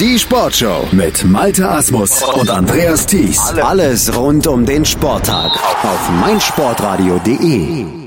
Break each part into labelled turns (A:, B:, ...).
A: Die Sportshow mit Malte Asmus und Andreas Thies. Alles rund um den Sporttag auf meinsportradio.de.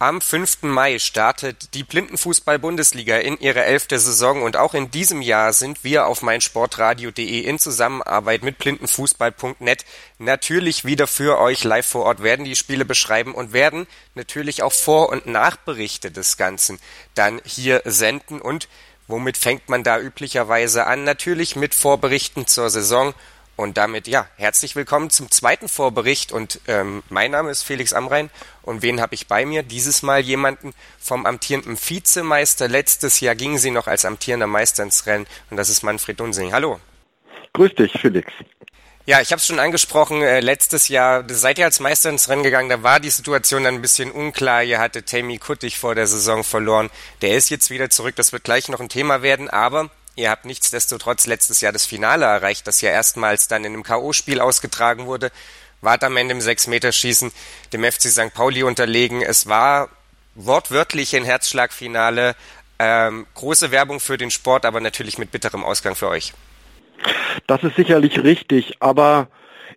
B: Am 5. Mai startet die Blindenfußball-Bundesliga in ihre elfte Saison und auch in diesem Jahr sind wir auf meinsportradio.de in Zusammenarbeit mit blindenfußball.net natürlich wieder für euch live vor Ort, werden die Spiele beschreiben und werden natürlich auch Vor- und Nachberichte des Ganzen dann hier senden und Womit fängt man da üblicherweise an? Natürlich mit Vorberichten zur Saison. Und damit, ja, herzlich willkommen zum zweiten Vorbericht. Und ähm, mein Name ist Felix Amrein. Und wen habe ich bei mir? Dieses Mal jemanden vom amtierenden Vizemeister. Letztes Jahr gingen sie noch als amtierender Meister ins Rennen. Und das ist Manfred Dunsing. Hallo.
C: Grüß dich, Felix.
B: Ja, ich habe es schon angesprochen, äh, letztes Jahr seid ihr als Meister ins Rennen gegangen, da war die Situation dann ein bisschen unklar. Ihr hattet Tammy Kuttig vor der Saison verloren. Der ist jetzt wieder zurück, das wird gleich noch ein Thema werden, aber ihr habt nichtsdestotrotz letztes Jahr das Finale erreicht, das ja erstmals dann in einem K.O.-Spiel ausgetragen wurde. Wart am Ende im Sechs-Meter-Schießen dem FC St. Pauli unterlegen. Es war wortwörtlich ein Herzschlagfinale. Ähm, große Werbung für den Sport, aber natürlich mit bitterem Ausgang für euch.
C: Das ist sicherlich richtig, aber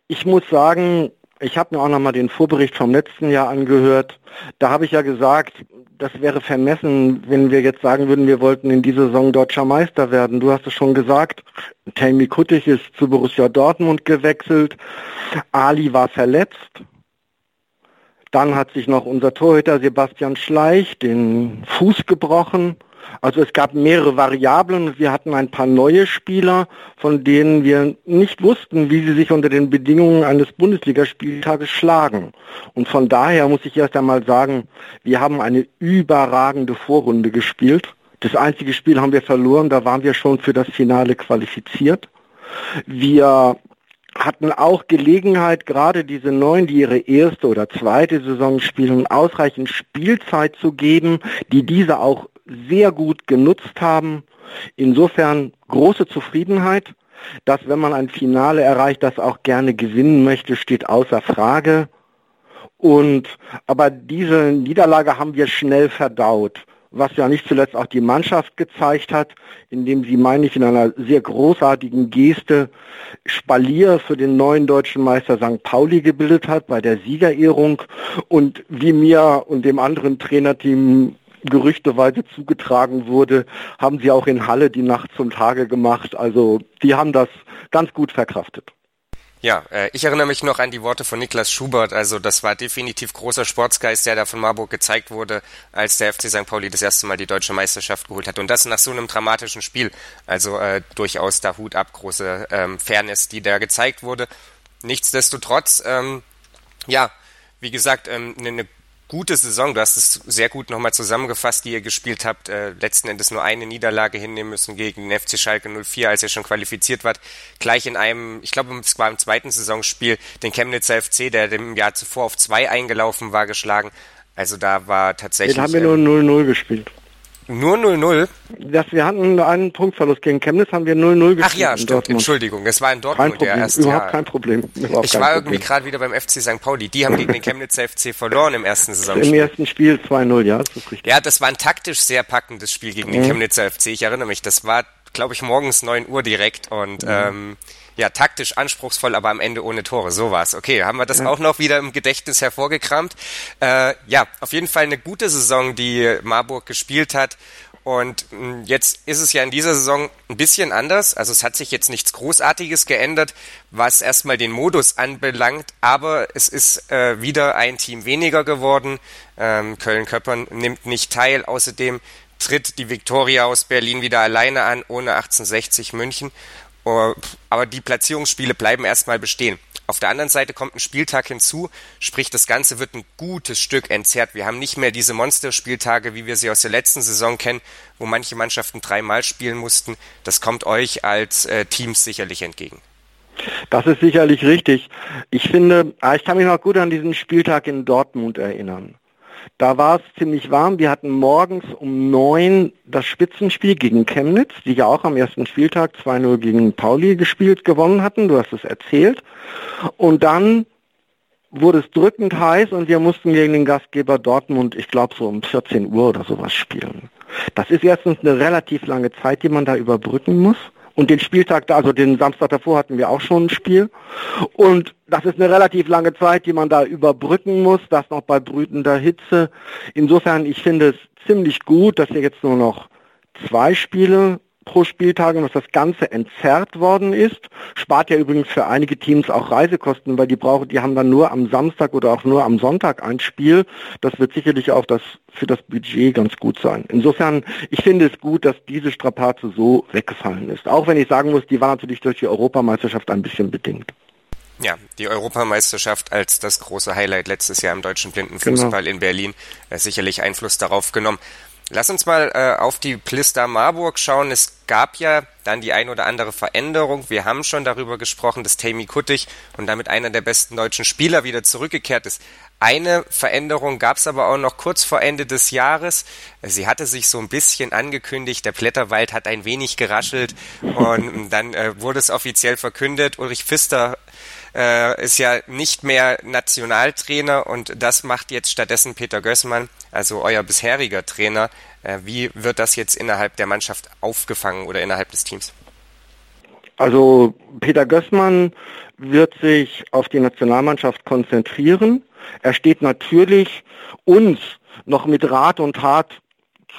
C: ich muss sagen, ich habe mir auch nochmal den Vorbericht vom letzten Jahr angehört. Da habe ich ja gesagt, das wäre vermessen, wenn wir jetzt sagen würden, wir wollten in dieser Saison deutscher Meister werden. Du hast es schon gesagt, Tammy Kuttig ist zu Borussia Dortmund gewechselt, Ali war verletzt. Dann hat sich noch unser Torhüter Sebastian Schleich den Fuß gebrochen. Also es gab mehrere Variablen und wir hatten ein paar neue Spieler, von denen wir nicht wussten, wie sie sich unter den Bedingungen eines Bundesligaspieltages schlagen. Und von daher muss ich erst einmal sagen, wir haben eine überragende Vorrunde gespielt. Das einzige Spiel haben wir verloren, da waren wir schon für das Finale qualifiziert. Wir hatten auch Gelegenheit, gerade diese Neuen, die ihre erste oder zweite Saison spielen, ausreichend Spielzeit zu geben, die diese auch sehr gut genutzt haben. Insofern große Zufriedenheit. Dass wenn man ein Finale erreicht, das auch gerne gewinnen möchte, steht außer Frage. Und, aber diese Niederlage haben wir schnell verdaut was ja nicht zuletzt auch die Mannschaft gezeigt hat, indem sie, meine ich, in einer sehr großartigen Geste Spalier für den neuen deutschen Meister St. Pauli gebildet hat bei der Siegerehrung und wie mir und dem anderen Trainerteam gerüchteweise zugetragen wurde, haben sie auch in Halle die Nacht zum Tage gemacht. Also die haben das ganz gut verkraftet.
B: Ja, äh, ich erinnere mich noch an die Worte von Niklas Schubert. Also das war definitiv großer Sportsgeist, der da von Marburg gezeigt wurde, als der FC St. Pauli das erste Mal die deutsche Meisterschaft geholt hat. Und das nach so einem dramatischen Spiel. Also äh, durchaus da Hut ab, große ähm, Fairness, die da gezeigt wurde. Nichtsdestotrotz, ähm, ja, wie gesagt, ähm, eine gute Saison. Du hast es sehr gut nochmal zusammengefasst, die ihr gespielt habt. Äh, letzten Endes nur eine Niederlage hinnehmen müssen gegen den FC Schalke 04, als ihr schon qualifiziert wart. Gleich in einem, ich glaube, es war im zweiten Saisonspiel, den Chemnitzer FC, der dem Jahr zuvor auf zwei eingelaufen war, geschlagen. Also da war tatsächlich.
C: Den haben wir nur 0-0 ähm, gespielt.
B: Nur 0-0?
C: Das, wir hatten einen Punktverlust gegen Chemnitz, haben wir 0-0 gespielt.
B: Ach ja, stimmt. Entschuldigung, es war in Dortmund
C: kein Problem,
B: erst.
C: Überhaupt ja. kein Problem. Überhaupt
B: ich
C: kein
B: war
C: Problem.
B: irgendwie gerade wieder beim FC St. Pauli. Die haben gegen den Chemnitzer FC verloren im ersten Saisonspiel.
C: Im ersten Spiel 2-0, ja, das ist richtig.
B: Ja, das war ein taktisch sehr packendes Spiel gegen mhm. den Chemnitzer FC. Ich erinnere mich, das war, glaube ich, morgens 9 Uhr direkt und mhm. ähm, ja, taktisch anspruchsvoll, aber am Ende ohne Tore. So war's. Okay, haben wir das ja. auch noch wieder im Gedächtnis hervorgekramt. Äh, ja, auf jeden Fall eine gute Saison, die Marburg gespielt hat. Und hm, jetzt ist es ja in dieser Saison ein bisschen anders. Also es hat sich jetzt nichts Großartiges geändert, was erstmal den Modus anbelangt. Aber es ist äh, wieder ein Team weniger geworden. Ähm, Köln-Köppern nimmt nicht teil. Außerdem tritt die Viktoria aus Berlin wieder alleine an, ohne 1860 München. Oh, aber die Platzierungsspiele bleiben erstmal bestehen. Auf der anderen Seite kommt ein Spieltag hinzu, sprich das Ganze wird ein gutes Stück entzerrt. Wir haben nicht mehr diese Monsterspieltage, wie wir sie aus der letzten Saison kennen, wo manche Mannschaften dreimal spielen mussten. Das kommt euch als äh, Teams sicherlich entgegen.
C: Das ist sicherlich richtig. Ich finde, ah, ich kann mich noch gut an diesen Spieltag in Dortmund erinnern. Da war es ziemlich warm. Wir hatten morgens um neun das Spitzenspiel gegen Chemnitz, die ja auch am ersten Spieltag 2-0 gegen Pauli gespielt, gewonnen hatten. Du hast es erzählt. Und dann wurde es drückend heiß und wir mussten gegen den Gastgeber Dortmund, ich glaube so um 14 Uhr oder sowas spielen. Das ist erstens eine relativ lange Zeit, die man da überbrücken muss. Und den Spieltag, also den Samstag davor hatten wir auch schon ein Spiel. Und das ist eine relativ lange Zeit, die man da überbrücken muss, das noch bei brütender Hitze. Insofern, ich finde es ziemlich gut, dass wir jetzt nur noch zwei Spiele pro Spieltag und dass das Ganze entzerrt worden ist. Spart ja übrigens für einige Teams auch Reisekosten, weil die brauchen, die haben dann nur am Samstag oder auch nur am Sonntag ein Spiel. Das wird sicherlich auch das für das Budget ganz gut sein. Insofern, ich finde es gut, dass diese Strapaze so weggefallen ist. Auch wenn ich sagen muss, die war natürlich durch die Europameisterschaft ein bisschen bedingt.
B: Ja, die Europameisterschaft als das große Highlight letztes Jahr im deutschen Blindenfußball genau. in Berlin äh, sicherlich Einfluss darauf genommen. Lass uns mal äh, auf die Plister Marburg schauen. Es gab ja dann die ein oder andere Veränderung. Wir haben schon darüber gesprochen, dass Tammy Kuttig und damit einer der besten deutschen Spieler wieder zurückgekehrt ist. Eine Veränderung gab es aber auch noch kurz vor Ende des Jahres. Sie hatte sich so ein bisschen angekündigt, der Blätterwald hat ein wenig geraschelt und dann äh, wurde es offiziell verkündet. Ulrich Pfister äh, ist ja nicht mehr Nationaltrainer und das macht jetzt stattdessen Peter Gößmann, also euer bisheriger Trainer. Äh, wie wird das jetzt innerhalb der Mannschaft aufgefangen oder innerhalb des Teams?
C: Also Peter Gößmann wird sich auf die Nationalmannschaft konzentrieren. Er steht natürlich uns noch mit Rat und Tat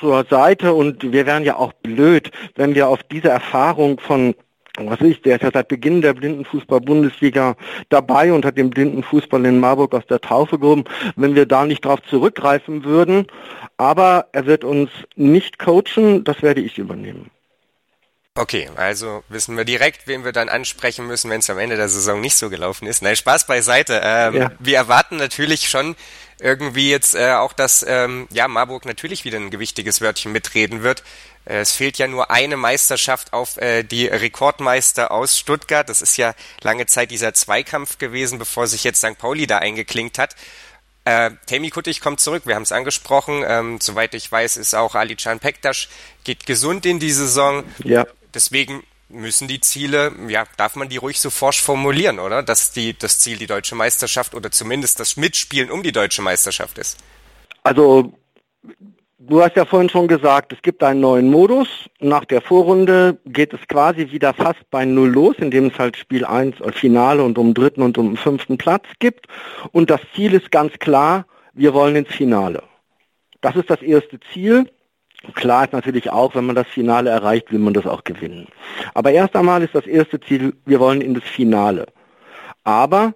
C: zur Seite und wir wären ja auch blöd, wenn wir auf diese Erfahrung von was ich, der ist ja seit Beginn der Blindenfußball-Bundesliga dabei und hat den Blindenfußball in Marburg aus der Taufe gehoben, wenn wir da nicht drauf zurückgreifen würden. Aber er wird uns nicht coachen, das werde ich übernehmen.
B: Okay, also wissen wir direkt, wen wir dann ansprechen müssen, wenn es am Ende der Saison nicht so gelaufen ist. Nein, Spaß beiseite. Ähm, ja. Wir erwarten natürlich schon irgendwie jetzt äh, auch, dass ähm, ja Marburg natürlich wieder ein gewichtiges Wörtchen mitreden wird. Äh, es fehlt ja nur eine Meisterschaft auf äh, die Rekordmeister aus Stuttgart. Das ist ja lange Zeit dieser Zweikampf gewesen, bevor sich jetzt St. Pauli da eingeklinkt hat. Äh, Temi Kuttig kommt zurück, wir haben es angesprochen. Ähm, soweit ich weiß, ist auch Ali Can Pektas, geht gesund in die Saison. Ja. Deswegen müssen die Ziele, ja, darf man die ruhig so forsch formulieren, oder? Dass die, das Ziel die deutsche Meisterschaft oder zumindest das Mitspielen um die deutsche Meisterschaft ist.
C: Also Du hast ja vorhin schon gesagt, es gibt einen neuen Modus. Nach der Vorrunde geht es quasi wieder fast bei Null los, indem es halt Spiel 1, äh, Finale und um dritten und um fünften Platz gibt. Und das Ziel ist ganz klar, wir wollen ins Finale. Das ist das erste Ziel. Klar ist natürlich auch, wenn man das Finale erreicht, will man das auch gewinnen. Aber erst einmal ist das erste Ziel, wir wollen in das Finale. Aber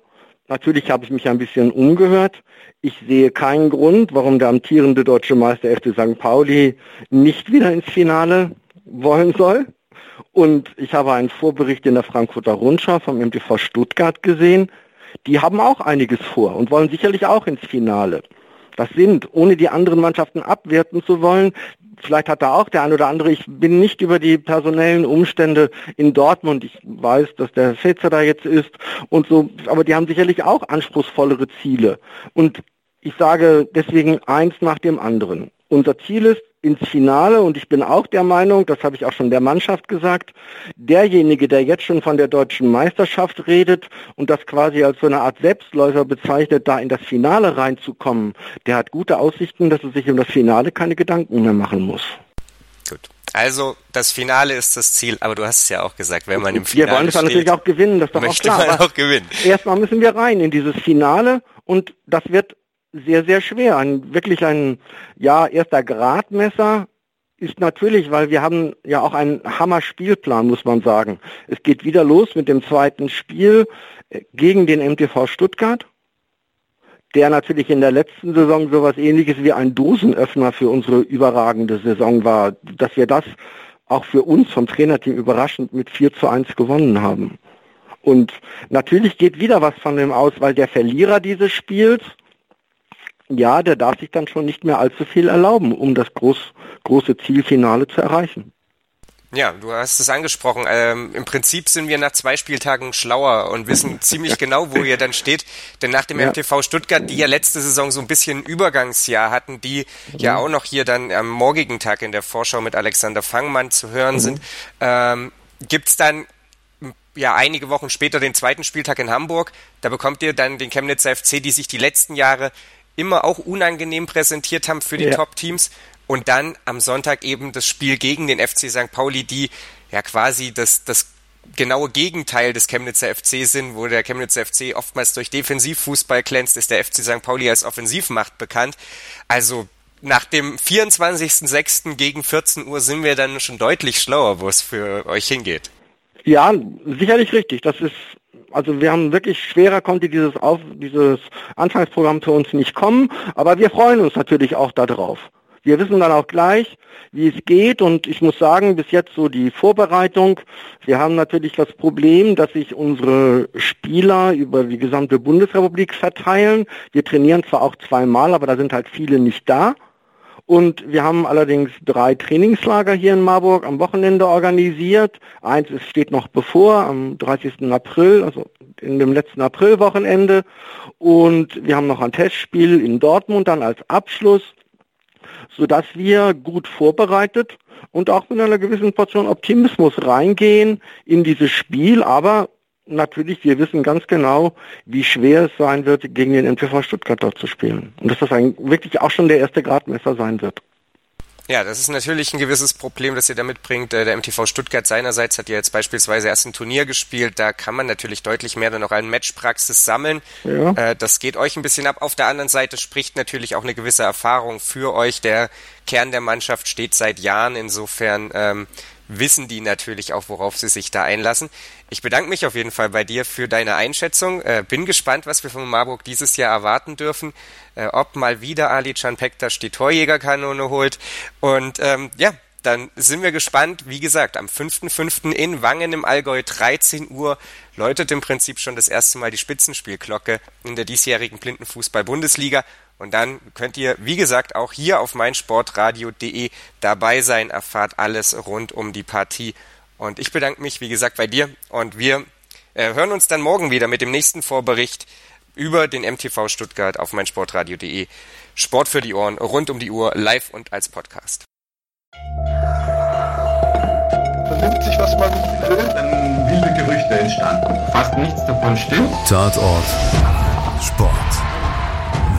C: natürlich habe ich mich ein bisschen umgehört. Ich sehe keinen Grund, warum der amtierende deutsche Meister FC St. Pauli nicht wieder ins Finale wollen soll. Und ich habe einen Vorbericht in der Frankfurter Rundschau vom MTV Stuttgart gesehen. Die haben auch einiges vor und wollen sicherlich auch ins Finale. Das sind, ohne die anderen Mannschaften abwerten zu wollen, vielleicht hat da auch der ein oder andere, ich bin nicht über die personellen Umstände in Dortmund, ich weiß, dass der Fetzer da jetzt ist und so, aber die haben sicherlich auch anspruchsvollere Ziele. Und ich sage deswegen eins nach dem anderen. Unser Ziel ist ins Finale und ich bin auch der Meinung, das habe ich auch schon der Mannschaft gesagt, derjenige, der jetzt schon von der deutschen Meisterschaft redet und das quasi als so eine Art Selbstläufer bezeichnet, da in das Finale reinzukommen, der hat gute Aussichten, dass er sich um das Finale keine Gedanken mehr machen muss.
B: Gut. Also das Finale ist das Ziel, aber du hast es ja auch gesagt, wenn man im Finale
C: Wir wollen es natürlich auch gewinnen, das ist doch auch klar. Auch gewinnen. Erstmal müssen wir rein in dieses Finale und das wird sehr, sehr schwer. Ein, wirklich ein, ja, erster Gradmesser ist natürlich, weil wir haben ja auch einen Hammer-Spielplan, muss man sagen. Es geht wieder los mit dem zweiten Spiel äh, gegen den MTV Stuttgart, der natürlich in der letzten Saison sowas ähnliches wie ein Dosenöffner für unsere überragende Saison war, dass wir das auch für uns vom Trainerteam überraschend mit 4 zu 1 gewonnen haben. Und natürlich geht wieder was von dem aus, weil der Verlierer dieses Spiels ja, der darf sich dann schon nicht mehr allzu viel erlauben, um das groß, große Zielfinale zu erreichen.
B: Ja, du hast es angesprochen. Ähm, Im Prinzip sind wir nach zwei Spieltagen schlauer und wissen ziemlich genau, wo ihr dann steht. Denn nach dem ja. MTV Stuttgart, die ja letzte Saison so ein bisschen ein Übergangsjahr hatten, die mhm. ja auch noch hier dann am morgigen Tag in der Vorschau mit Alexander Fangmann zu hören mhm. sind, ähm, gibt's dann ja einige Wochen später den zweiten Spieltag in Hamburg. Da bekommt ihr dann den Chemnitzer FC, die sich die letzten Jahre immer auch unangenehm präsentiert haben für die ja. Top-Teams. Und dann am Sonntag eben das Spiel gegen den FC St. Pauli, die ja quasi das, das genaue Gegenteil des Chemnitzer FC sind, wo der Chemnitzer FC oftmals durch Defensivfußball glänzt, ist der FC St. Pauli als Offensivmacht bekannt. Also nach dem 24.06. gegen 14 Uhr sind wir dann schon deutlich schlauer, wo es für euch hingeht.
C: Ja, sicherlich richtig. Das ist, also wir haben wirklich schwerer konnte dieses, Auf, dieses Anfangsprogramm für uns nicht kommen, aber wir freuen uns natürlich auch darauf. Wir wissen dann auch gleich, wie es geht und ich muss sagen, bis jetzt so die Vorbereitung, wir haben natürlich das Problem, dass sich unsere Spieler über die gesamte Bundesrepublik verteilen. Wir trainieren zwar auch zweimal, aber da sind halt viele nicht da. Und wir haben allerdings drei Trainingslager hier in Marburg am Wochenende organisiert. Eins steht noch bevor, am 30. April, also in dem letzten Aprilwochenende. Und wir haben noch ein Testspiel in Dortmund dann als Abschluss, sodass wir gut vorbereitet und auch mit einer gewissen Portion Optimismus reingehen in dieses Spiel. Aber natürlich, wir wissen ganz genau, wie schwer es sein wird, gegen den MTV Stuttgart dort zu spielen. Und dass das ein, wirklich auch schon der erste Gradmesser sein wird.
B: Ja, das ist natürlich ein gewisses Problem, das ihr da mitbringt. Äh, der MTV Stuttgart seinerseits hat ja jetzt beispielsweise erst ein Turnier gespielt. Da kann man natürlich deutlich mehr dann auch an Matchpraxis sammeln. Ja. Äh, das geht euch ein bisschen ab. Auf der anderen Seite spricht natürlich auch eine gewisse Erfahrung für euch. Der Kern der Mannschaft steht seit Jahren. Insofern ähm, wissen die natürlich auch, worauf sie sich da einlassen. Ich bedanke mich auf jeden Fall bei dir für deine Einschätzung. Äh, bin gespannt, was wir von Marburg dieses Jahr erwarten dürfen. Äh, ob mal wieder Ali Can Pektas die Torjägerkanone holt. Und ähm, ja, dann sind wir gespannt. Wie gesagt, am 5.5. in Wangen im Allgäu, 13 Uhr, läutet im Prinzip schon das erste Mal die Spitzenspielglocke in der diesjährigen Blindenfußball-Bundesliga. Und dann könnt ihr, wie gesagt, auch hier auf meinsportradio.de dabei sein, erfahrt alles rund um die Partie. Und ich bedanke mich, wie gesagt, bei dir und wir äh, hören uns dann morgen wieder mit dem nächsten Vorbericht über den MTV Stuttgart auf meinsportradio.de. Sport für die Ohren, rund um die Uhr, live und als Podcast.
D: Vernimmt sich, was man will, dann wilde Gerüchte entstanden. Fast nichts davon stimmt.
A: Tatort. Sport.